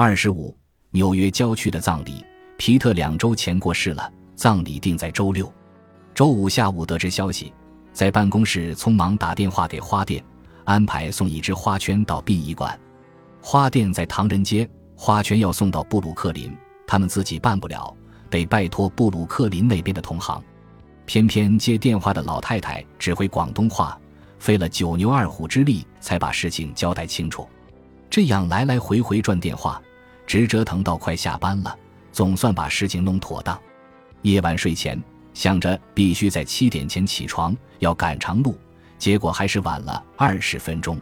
二十五，纽约郊区的葬礼。皮特两周前过世了，葬礼定在周六。周五下午得知消息，在办公室匆忙打电话给花店，安排送一只花圈到殡仪馆。花店在唐人街，花圈要送到布鲁克林，他们自己办不了，得拜托布鲁克林那边的同行。偏偏接电话的老太太只会广东话，费了九牛二虎之力才把事情交代清楚。这样来来回回转电话。直折腾到快下班了，总算把事情弄妥当。夜晚睡前想着必须在七点前起床，要赶长路，结果还是晚了二十分钟。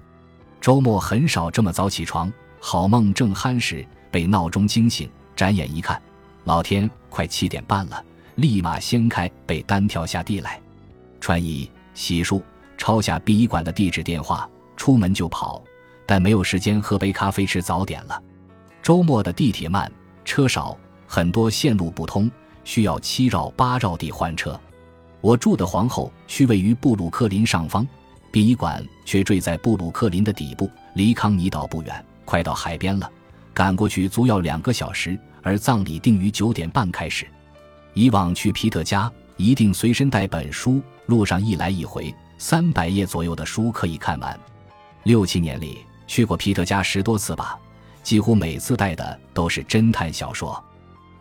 周末很少这么早起床，好梦正酣时被闹钟惊醒，眨眼一看，老天，快七点半了！立马掀开被单跳下地来，穿衣洗漱，抄下殡仪馆的地址电话，出门就跑，但没有时间喝杯咖啡吃早点了。周末的地铁慢，车少，很多线路不通，需要七绕八绕地换车。我住的皇后区位于布鲁克林上方，殡仪馆却坠在布鲁克林的底部，离康尼岛不远，快到海边了。赶过去足要两个小时，而葬礼定于九点半开始。以往去皮特家一定随身带本书，路上一来一回，三百页左右的书可以看完。六七年里去过皮特家十多次吧。几乎每次带的都是侦探小说，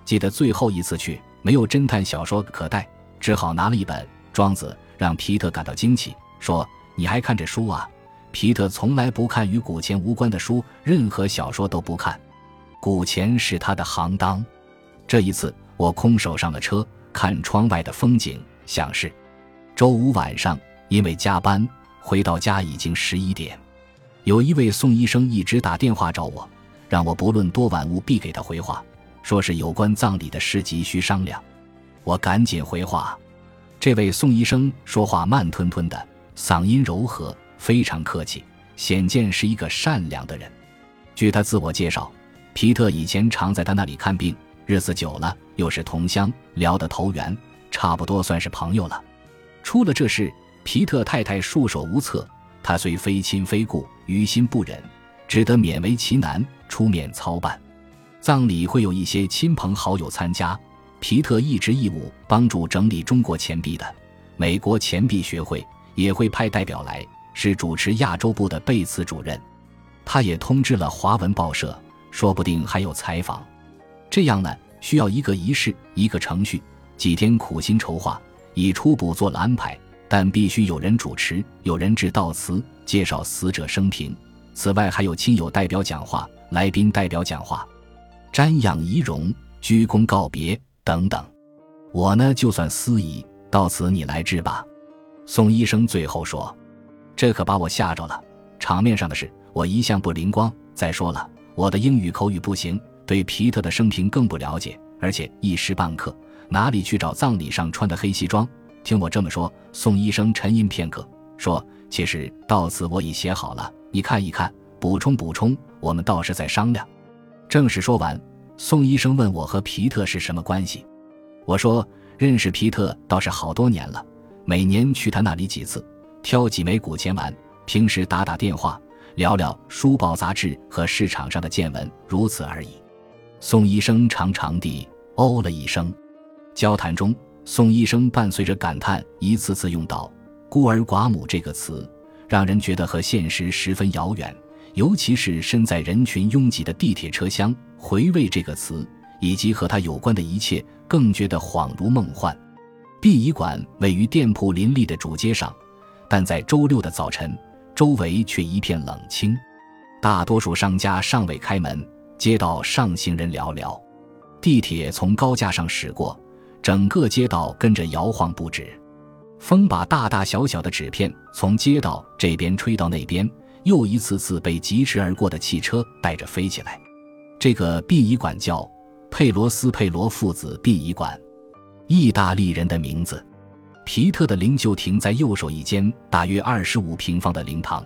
记得最后一次去没有侦探小说可带，只好拿了一本《庄子》，让皮特感到惊奇，说：“你还看这书啊？”皮特从来不看与古钱无关的书，任何小说都不看，古钱是他的行当。这一次我空手上了车，看窗外的风景，想是周五晚上，因为加班回到家已经十一点，有一位宋医生一直打电话找我。让我不论多晚务必给他回话，说是有关葬礼的事急需商量。我赶紧回话。这位宋医生说话慢吞吞的，嗓音柔和，非常客气，显见是一个善良的人。据他自我介绍，皮特以前常在他那里看病，日子久了又是同乡，聊得投缘，差不多算是朋友了。出了这事，皮特太太束手无策，他虽非亲非故，于心不忍，只得勉为其难。出面操办，葬礼会有一些亲朋好友参加。皮特一直义务帮助整理中国钱币的，美国钱币学会也会派代表来，是主持亚洲部的贝茨主任。他也通知了华文报社，说不定还有采访。这样呢，需要一个仪式，一个程序，几天苦心筹划，已初步做了安排。但必须有人主持，有人致悼词，介绍死者生平。此外，还有亲友代表讲话。来宾代表讲话，瞻仰遗容，鞠躬告别等等。我呢，就算司仪，到此你来治吧。宋医生最后说：“这可把我吓着了。场面上的事，我一向不灵光。再说了，我的英语口语不行，对皮特的生平更不了解，而且一时半刻哪里去找葬礼上穿的黑西装？听我这么说。”宋医生沉吟片刻，说：“其实到此我已写好了，你看一看。”补充补充，我们倒是在商量。正式说完，宋医生问我和皮特是什么关系。我说认识皮特倒是好多年了，每年去他那里几次，挑几枚古钱玩，平时打打电话，聊聊书报杂志和市场上的见闻，如此而已。宋医生长长地哦了一声。交谈中，宋医生伴随着感叹，一次次用到“孤儿寡母”这个词，让人觉得和现实十分遥远。尤其是身在人群拥挤的地铁车厢，回味这个词以及和它有关的一切，更觉得恍如梦幻。殡仪馆位于店铺林立的主街上，但在周六的早晨，周围却一片冷清，大多数商家尚未开门，街道上行人寥寥。地铁从高架上驶过，整个街道跟着摇晃不止，风把大大小小的纸片从街道这边吹到那边。又一次次被疾驰而过的汽车带着飞起来。这个殡仪馆叫佩罗斯佩罗父子殡仪馆，意大利人的名字。皮特的灵柩停在右手一间大约二十五平方的灵堂，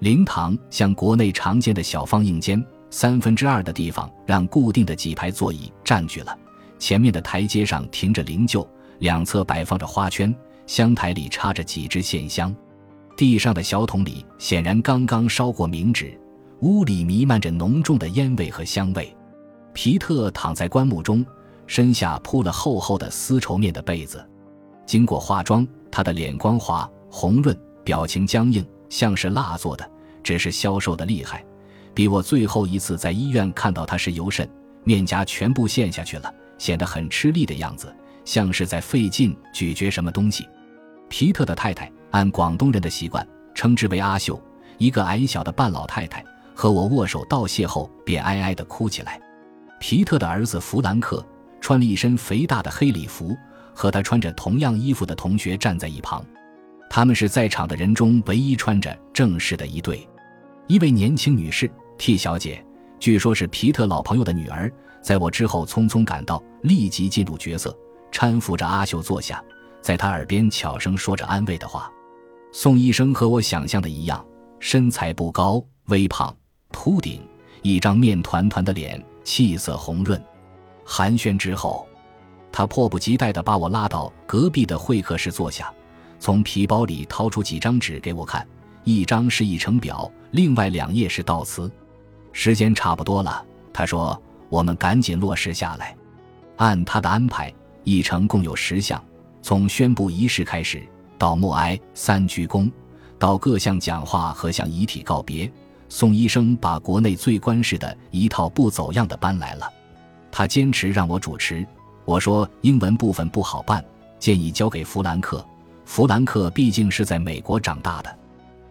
灵堂像国内常见的小方硬间，三分之二的地方让固定的几排座椅占据了。前面的台阶上停着灵柩，两侧摆放着花圈，香台里插着几支线香。地上的小桶里显然刚刚烧过冥纸，屋里弥漫着浓重的烟味和香味。皮特躺在棺木中，身下铺了厚厚的丝绸面的被子。经过化妆，他的脸光滑红润，表情僵硬，像是蜡做的，只是消瘦的厉害，比我最后一次在医院看到他时尤甚。面颊全部陷下去了，显得很吃力的样子，像是在费劲咀嚼什么东西。皮特的太太按广东人的习惯称之为阿秀，一个矮小的半老太太，和我握手道谢后便哀哀地哭起来。皮特的儿子弗兰克穿了一身肥大的黑礼服，和他穿着同样衣服的同学站在一旁，他们是在场的人中唯一穿着正式的一对。一位年轻女士 T 小姐。据说，是皮特老朋友的女儿，在我之后匆匆赶到，立即进入角色，搀扶着阿秀坐下，在他耳边悄声说着安慰的话。宋医生和我想象的一样，身材不高，微胖，秃顶，一张面团团的脸，气色红润。寒暄之后，他迫不及待地把我拉到隔壁的会客室坐下，从皮包里掏出几张纸给我看，一张是一程表，另外两页是悼词。时间差不多了，他说：“我们赶紧落实下来。”按他的安排，议程共有十项，从宣布仪式开始，到默哀、三鞠躬，到各项讲话和向遗体告别。宋医生把国内最官式的一套不走样的搬来了，他坚持让我主持。我说英文部分不好办，建议交给弗兰克。弗兰克毕竟是在美国长大的。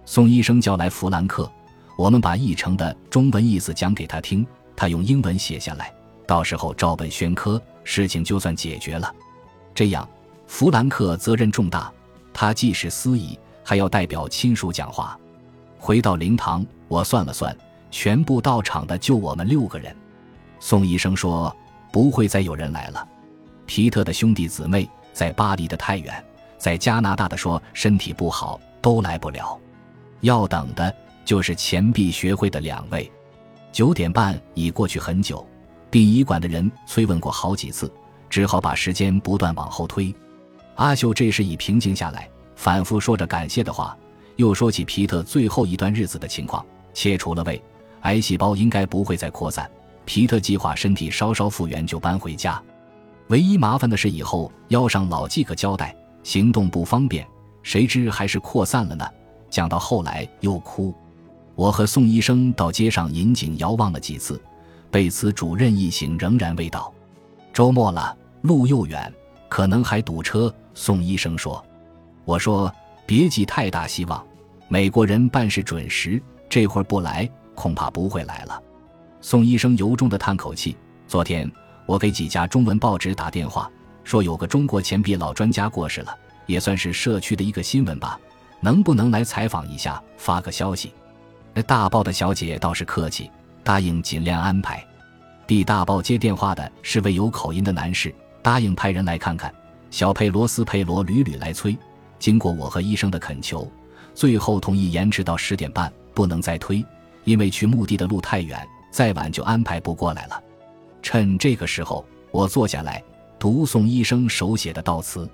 宋医生叫来弗兰克。我们把译成的中文意思讲给他听，他用英文写下来，到时候照本宣科，事情就算解决了。这样，弗兰克责任重大，他既是司仪，还要代表亲属讲话。回到灵堂，我算了算，全部到场的就我们六个人。宋医生说不会再有人来了。皮特的兄弟姊妹在巴黎的太远，在加拿大的说身体不好，都来不了。要等的。就是钱币学会的两位，九点半已过去很久，殡仪馆的人催问过好几次，只好把时间不断往后推。阿秀这时已平静下来，反复说着感谢的话，又说起皮特最后一段日子的情况：切除了胃，癌细胞应该不会再扩散。皮特计划身体稍稍复原就搬回家，唯一麻烦的是以后腰上老系个胶带，行动不方便。谁知还是扩散了呢？讲到后来又哭。我和宋医生到街上引颈遥望了几次，贝茨主任一行仍然未到。周末了，路又远，可能还堵车。宋医生说：“我说别寄太大希望，美国人办事准时，这会儿不来，恐怕不会来了。”宋医生由衷地叹口气。昨天我给几家中文报纸打电话，说有个中国钱币老专家过世了，也算是社区的一个新闻吧，能不能来采访一下，发个消息？那大报的小姐倒是客气，答应尽量安排。递大报接电话的是位有口音的男士，答应派人来看看。小佩罗斯佩罗屡屡来催，经过我和医生的恳求，最后同意延迟到十点半，不能再推，因为去墓地的路太远，再晚就安排不过来了。趁这个时候，我坐下来读宋医生手写的悼词，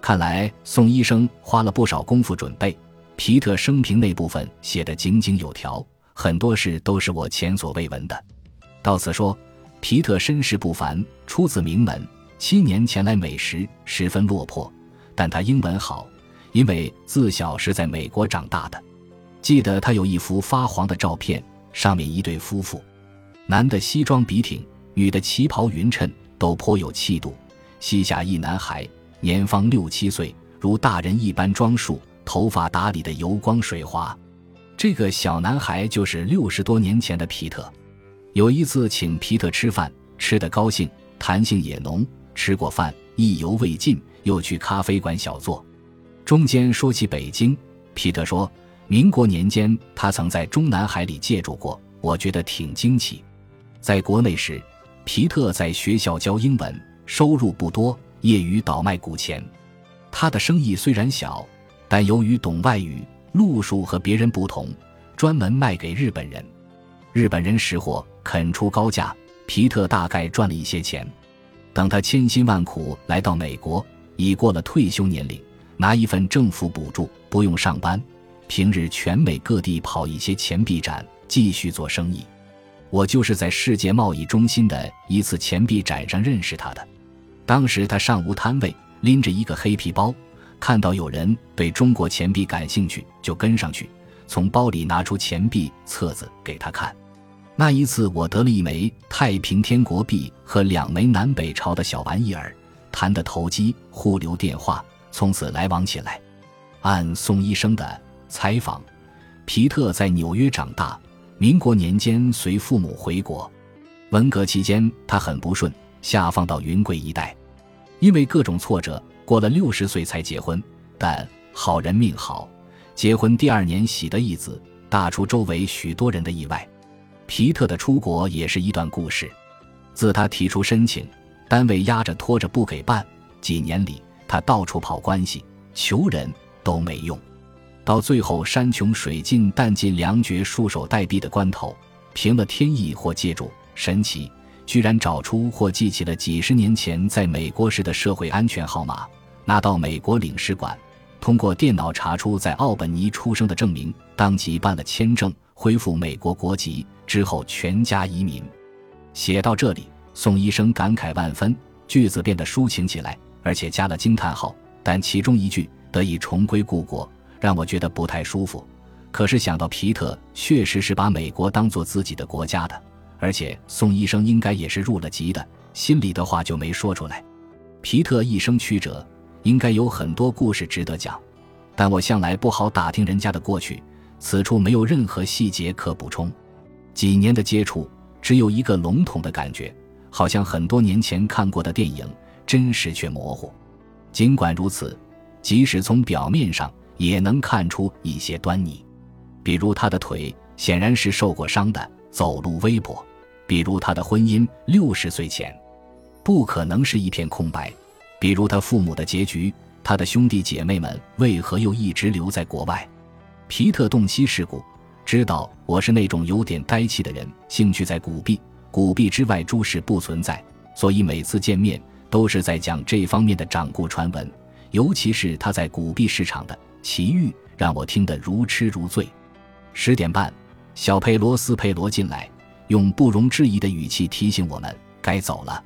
看来宋医生花了不少功夫准备。皮特生平那部分写得井井有条，很多事都是我前所未闻的。到此说，皮特身世不凡，出自名门，七年前来美时十分落魄，但他英文好，因为自小是在美国长大的。记得他有一幅发黄的照片，上面一对夫妇，男的西装笔挺，女的旗袍匀称，都颇有气度。膝下一男孩，年方六七岁，如大人一般装束。头发打理的油光水滑，这个小男孩就是六十多年前的皮特。有一次请皮特吃饭，吃得高兴，谈性也浓。吃过饭，意犹未尽，又去咖啡馆小坐。中间说起北京，皮特说，民国年间他曾在中南海里借住过，我觉得挺惊奇。在国内时，皮特在学校教英文，收入不多，业余倒卖古钱。他的生意虽然小。但由于懂外语，路数和别人不同，专门卖给日本人。日本人识货，肯出高价。皮特大概赚了一些钱。等他千辛万苦来到美国，已过了退休年龄，拿一份政府补助，不用上班，平日全美各地跑一些钱币展，继续做生意。我就是在世界贸易中心的一次钱币展上认识他的。当时他上无摊位，拎着一个黑皮包，看到有人对中国钱币感兴趣，就跟上去，从包里拿出钱币册子给他看。那一次，我得了一枚太平天国币和两枚南北朝的小玩意儿，谈得投机，互留电话，从此来往起来。按宋医生的采访，皮特在纽约长大。民国年间随父母回国，文革期间他很不顺，下放到云贵一带，因为各种挫折，过了六十岁才结婚。但好人命好，结婚第二年喜得一子，大出周围许多人的意外。皮特的出国也是一段故事。自他提出申请，单位压着拖着不给办，几年里他到处跑关系，求人都没用。到最后山穷水尽、弹尽粮绝、束手待毙的关头，凭了天意或借助神奇，居然找出或记起了几十年前在美国时的社会安全号码，拿到美国领事馆，通过电脑查出在奥本尼出生的证明，当即办了签证，恢复美国国籍之后，全家移民。写到这里，宋医生感慨万分，句子变得抒情起来，而且加了惊叹号。但其中一句“得以重归故国”。让我觉得不太舒服，可是想到皮特确实是把美国当做自己的国家的，而且宋医生应该也是入了籍的，心里的话就没说出来。皮特一生曲折，应该有很多故事值得讲，但我向来不好打听人家的过去，此处没有任何细节可补充。几年的接触，只有一个笼统的感觉，好像很多年前看过的电影，真实却模糊。尽管如此，即使从表面上。也能看出一些端倪，比如他的腿显然是受过伤的，走路微跛；比如他的婚姻六十岁前不可能是一片空白；比如他父母的结局，他的兄弟姐妹们为何又一直留在国外。皮特洞悉世故，知道我是那种有点呆气的人，兴趣在古币，古币之外诸事不存在，所以每次见面都是在讲这方面的掌故传闻，尤其是他在古币市场的。奇遇让我听得如痴如醉。十点半，小佩罗斯佩罗进来，用不容置疑的语气提醒我们该走了。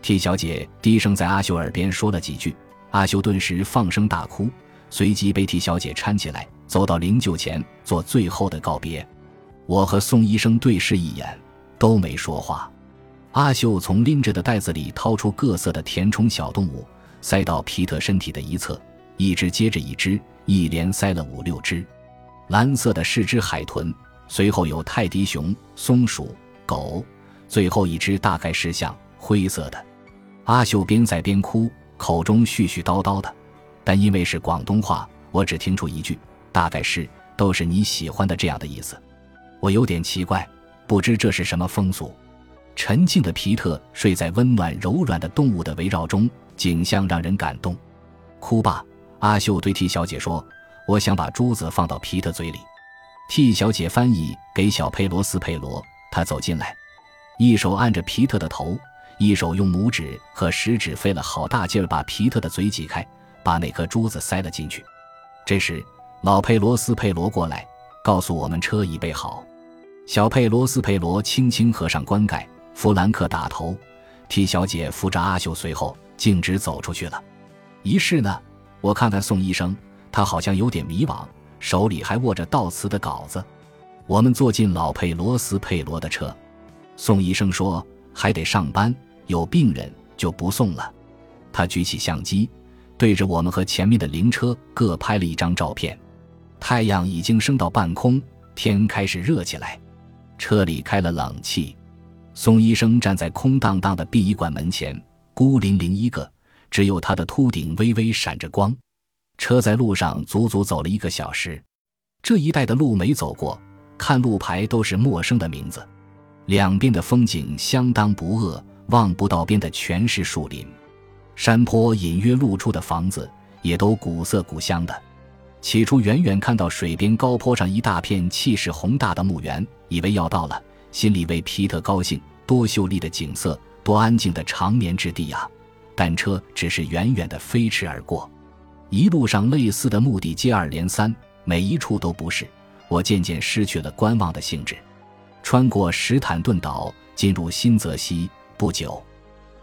T 小姐低声在阿修耳边说了几句，阿修顿时放声大哭，随即被 T 小姐搀起来，走到灵柩前做最后的告别。我和宋医生对视一眼，都没说话。阿秀从拎着的袋子里掏出各色的填充小动物，塞到皮特身体的一侧，一只接着一只。一连塞了五六只，蓝色的是只海豚，随后有泰迪熊、松鼠、狗，最后一只大概是像灰色的。阿秀边塞边哭，口中絮絮叨叨的，但因为是广东话，我只听出一句，大概是都是你喜欢的这样的意思。我有点奇怪，不知这是什么风俗。沉静的皮特睡在温暖柔软的动物的围绕中，景象让人感动。哭吧。阿秀对 T 小姐说：“我想把珠子放到皮特嘴里。”T 小姐翻译给小佩罗斯佩罗。他走进来，一手按着皮特的头，一手用拇指和食指费了好大劲儿把皮特的嘴挤开，把那颗珠子塞了进去。这时，老佩罗斯佩罗过来，告诉我们车已备好。小佩罗斯佩罗轻轻合上棺盖，弗兰克打头替小姐扶着阿秀随后径直走出去了。仪式呢？我看看宋医生，他好像有点迷惘，手里还握着悼词的稿子。我们坐进老佩罗斯佩罗的车，宋医生说还得上班，有病人就不送了。他举起相机，对着我们和前面的灵车各拍了一张照片。太阳已经升到半空，天开始热起来，车里开了冷气。宋医生站在空荡荡的殡仪馆门前，孤零零一个。只有他的秃顶微微闪着光，车在路上足足走了一个小时。这一带的路没走过，看路牌都是陌生的名字。两边的风景相当不恶，望不到边的全是树林，山坡隐约露出的房子也都古色古香的。起初远远看到水边高坡上一大片气势宏大的墓园，以为要到了，心里为皮特高兴。多秀丽的景色，多安静的长眠之地啊！但车只是远远的飞驰而过，一路上类似的目的接二连三，每一处都不是。我渐渐失去了观望的兴致。穿过史坦顿岛，进入新泽西。不久，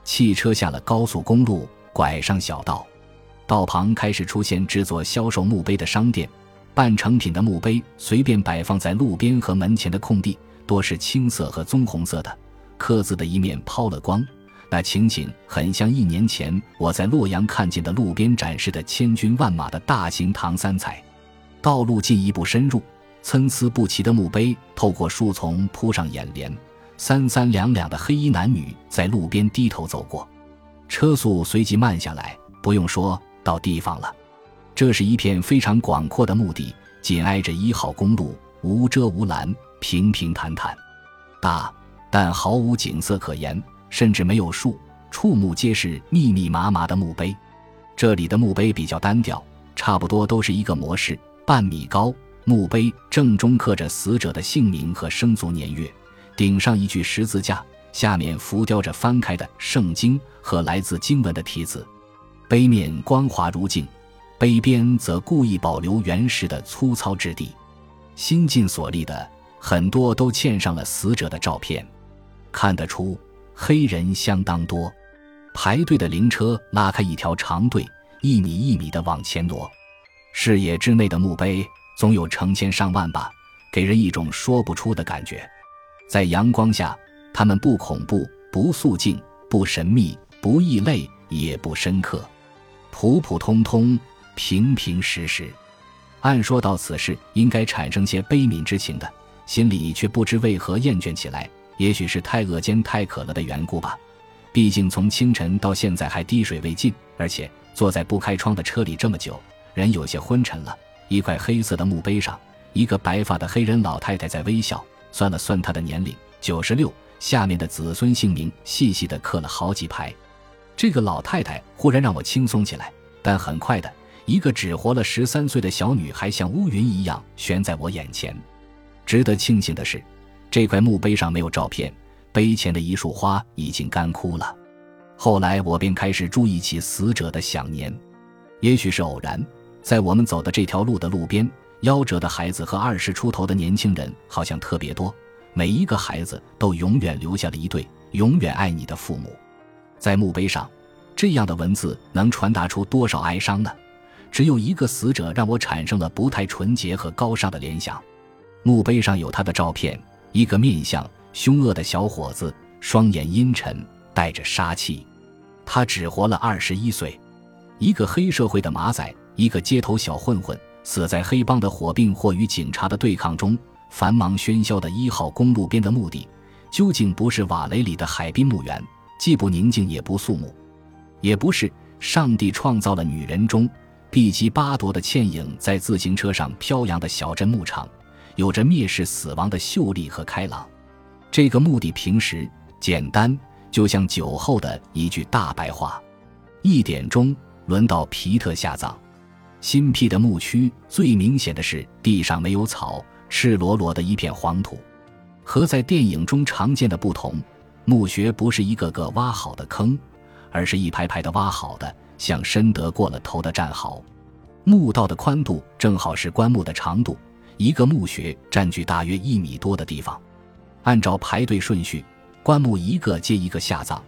汽车下了高速公路，拐上小道，道旁开始出现制作、销售墓碑的商店。半成品的墓碑随便摆放在路边和门前的空地，多是青色和棕红色的，刻字的一面抛了光。那情景很像一年前我在洛阳看见的路边展示的千军万马的大型唐三彩。道路进一步深入，参差不齐的墓碑透过树丛铺上眼帘。三三两两的黑衣男女在路边低头走过，车速随即慢下来。不用说到地方了，这是一片非常广阔的墓地，紧挨着一号公路，无遮无拦，平平坦坦，大但毫无景色可言。甚至没有树，触目皆是密密麻麻的墓碑。这里的墓碑比较单调，差不多都是一个模式，半米高。墓碑正中刻着死者的姓名和生卒年月，顶上一具十字架，下面浮雕着翻开的圣经和来自经文的题字。碑面光滑如镜，碑边则故意保留原石的粗糙质地。新近所立的很多都嵌上了死者的照片，看得出。黑人相当多，排队的灵车拉开一条长队，一米一米的往前挪。视野之内的墓碑总有成千上万吧，给人一种说不出的感觉。在阳光下，它们不恐怖、不肃静、不神秘、不异类，也不深刻，普普通通、平平实实。按说到此事应该产生些悲悯之情的，心里却不知为何厌倦起来。也许是太饿兼太渴了的缘故吧，毕竟从清晨到现在还滴水未进，而且坐在不开窗的车里这么久，人有些昏沉了。一块黑色的墓碑上，一个白发的黑人老太太在微笑。算了算她的年龄，九十六。下面的子孙姓名细细的刻了好几排。这个老太太忽然让我轻松起来，但很快的，一个只活了十三岁的小女孩像乌云一样悬在我眼前。值得庆幸的是。这块墓碑上没有照片，碑前的一束花已经干枯了。后来我便开始注意起死者的享年，也许是偶然，在我们走的这条路的路边，夭折的孩子和二十出头的年轻人好像特别多。每一个孩子都永远留下了一对永远爱你的父母。在墓碑上，这样的文字能传达出多少哀伤呢？只有一个死者让我产生了不太纯洁和高尚的联想。墓碑上有他的照片。一个面相凶恶的小伙子，双眼阴沉，带着杀气。他只活了二十一岁。一个黑社会的马仔，一个街头小混混，死在黑帮的火并或与警察的对抗中。繁忙喧嚣的一号公路边的墓地，究竟不是瓦雷里的海滨墓园，既不宁静也不肃穆，也不是上帝创造了女人中毕吉巴夺的倩影在自行车上飘扬的小镇牧场。有着蔑视死亡的秀丽和开朗，这个墓地平时简单，就像酒后的一句大白话。一点钟轮到皮特下葬，新辟的墓区最明显的是地上没有草，赤裸裸的一片黄土。和在电影中常见的不同，墓穴不是一个个挖好的坑，而是一排排的挖好的，像深得过了头的战壕。墓道的宽度正好是棺木的长度。一个墓穴占据大约一米多的地方，按照排队顺序，棺木一个接一个下葬，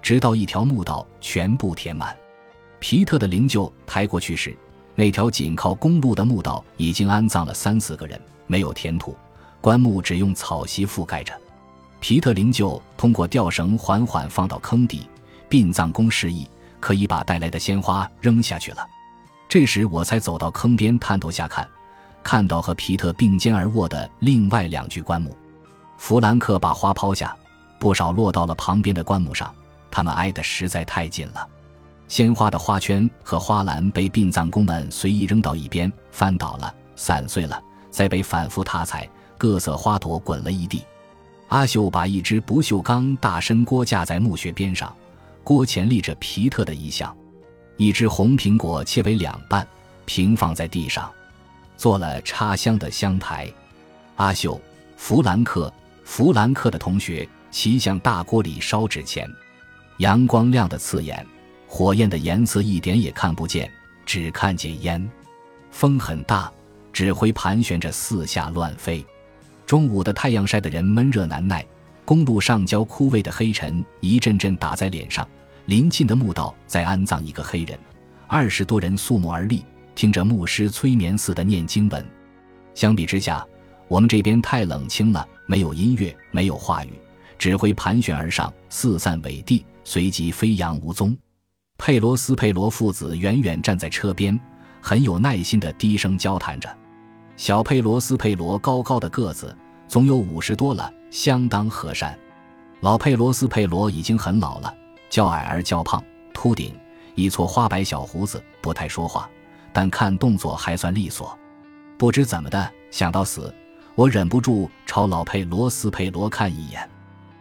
直到一条墓道全部填满。皮特的灵柩抬过去时，那条紧靠公路的墓道已经安葬了三四个人，没有填土，棺木只用草席覆盖着。皮特灵柩通过吊绳缓缓放到坑底，殡葬工示意可以把带来的鲜花扔下去了。这时我才走到坑边，探头下看。看到和皮特并肩而卧的另外两具棺木，弗兰克把花抛下，不少落到了旁边的棺木上，他们挨得实在太近了。鲜花的花圈和花篮被殡葬工们随意扔到一边，翻倒了，散碎了，再被反复踏踩，各色花朵滚了一地。阿秀把一只不锈钢大深锅架在墓穴边上，锅前立着皮特的遗像，一只红苹果切为两半，平放在地上。做了插香的香台，阿秀、弗兰克、弗兰克的同学齐向大锅里烧纸钱。阳光亮得刺眼，火焰的颜色一点也看不见，只看见烟。风很大，纸灰盘旋着四下乱飞。中午的太阳晒得人闷热难耐，公路上焦枯萎的黑尘一阵阵打在脸上。临近的墓道在安葬一个黑人，二十多人肃穆而立，听着牧师催眠似的念经文。相比之下，我们这边太冷清了，没有音乐，没有话语，指挥盘旋而上，四散尾地，随即飞扬无踪。佩罗斯佩罗父子远远站在车边，很有耐心地低声交谈着。小佩罗斯佩罗高高的个子，总有五十多了，相当和善。老佩罗斯佩罗已经很老了。较矮而较胖，秃顶，一撮花白小胡子，不太说话，但看动作还算利索。不知怎么的，想到死，我忍不住朝老佩罗斯佩罗看一眼。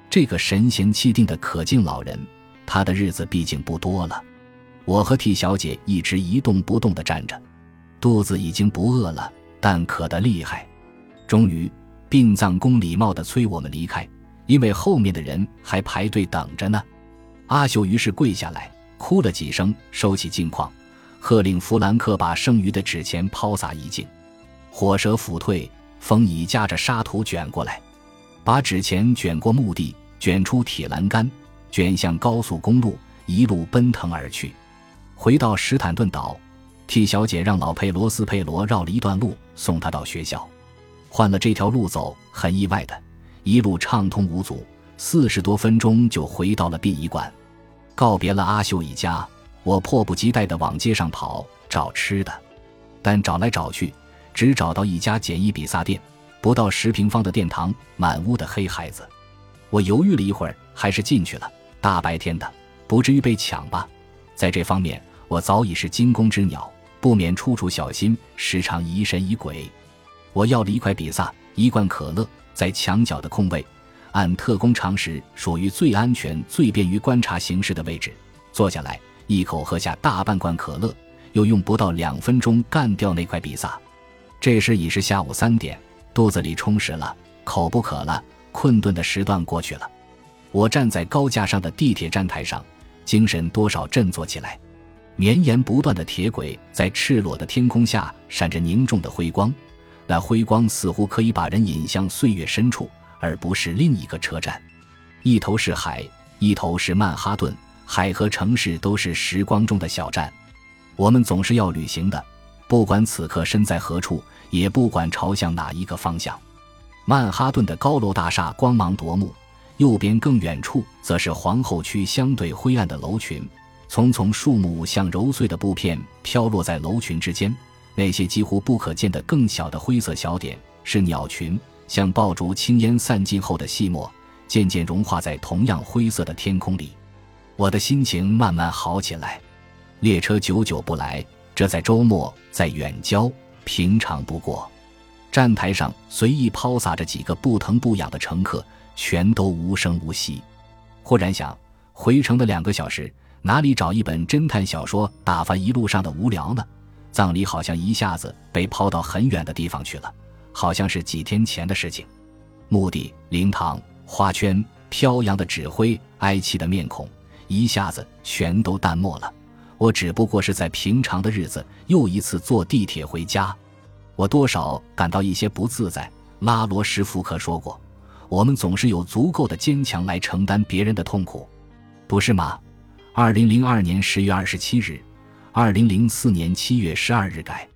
这个神闲气定的可敬老人，他的日子毕竟不多了。我和 T 小姐一直一动不动地站着，肚子已经不饿了，但渴得厉害。终于，殡葬工礼貌地催我们离开，因为后面的人还排队等着呢。阿秀于是跪下来，哭了几声，收起镜框，喝令弗兰克把剩余的纸钱抛洒一净。火蛇甫退，风已夹着沙土卷过来，把纸钱卷过墓地，卷出铁栏杆，卷向高速公路，一路奔腾而去。回到史坦顿岛替小姐让老佩罗斯佩罗绕了一段路送她到学校。换了这条路走，很意外的，一路畅通无阻，四十多分钟就回到了殡仪馆。告别了阿秀一家，我迫不及待地往街上跑找吃的，但找来找去，只找到一家简易比萨店，不到十平方的殿堂，满屋的黑孩子。我犹豫了一会儿，还是进去了。大白天的，不至于被抢吧？在这方面，我早已是惊弓之鸟，不免处处小心，时常疑神疑鬼。我要了一块比萨，一罐可乐，在墙角的空位。按特工常识，属于最安全、最便于观察形势的位置。坐下来，一口喝下大半罐可乐，又用不到两分钟干掉那块比萨。这时已是下午三点，肚子里充实了，口不渴了，困顿的时段过去了。我站在高架上的地铁站台上，精神多少振作起来。绵延不断的铁轨在赤裸的天空下闪着凝重的辉光，那辉光似乎可以把人引向岁月深处。而不是另一个车站，一头是海，一头是曼哈顿。海和城市都是时光中的小站，我们总是要旅行的，不管此刻身在何处，也不管朝向哪一个方向。曼哈顿的高楼大厦光芒夺目，右边更远处则是皇后区相对灰暗的楼群，丛丛树木像揉碎的布片飘落在楼群之间，那些几乎不可见的更小的灰色小点是鸟群。像爆竹青烟散尽后的细末，渐渐融化在同样灰色的天空里。我的心情慢慢好起来。列车久久不来，这在周末，在远郊，平常不过。站台上随意抛洒着几个不疼不痒的乘客，全都无声无息。忽然想，回程的两个小时，哪里找一本侦探小说打发一路上的无聊呢？葬礼好像一下子被抛到很远的地方去了。好像是几天前的事情，墓地、灵堂、花圈、飘扬的纸灰、哀戚的面孔，一下子全都淡漠了。我只不过是在平常的日子又一次坐地铁回家，我多少感到一些不自在。拉罗什福克说过：“我们总是有足够的坚强来承担别人的痛苦，不是吗？”二零零二年十月二十七日，二零零四年七月十二日改。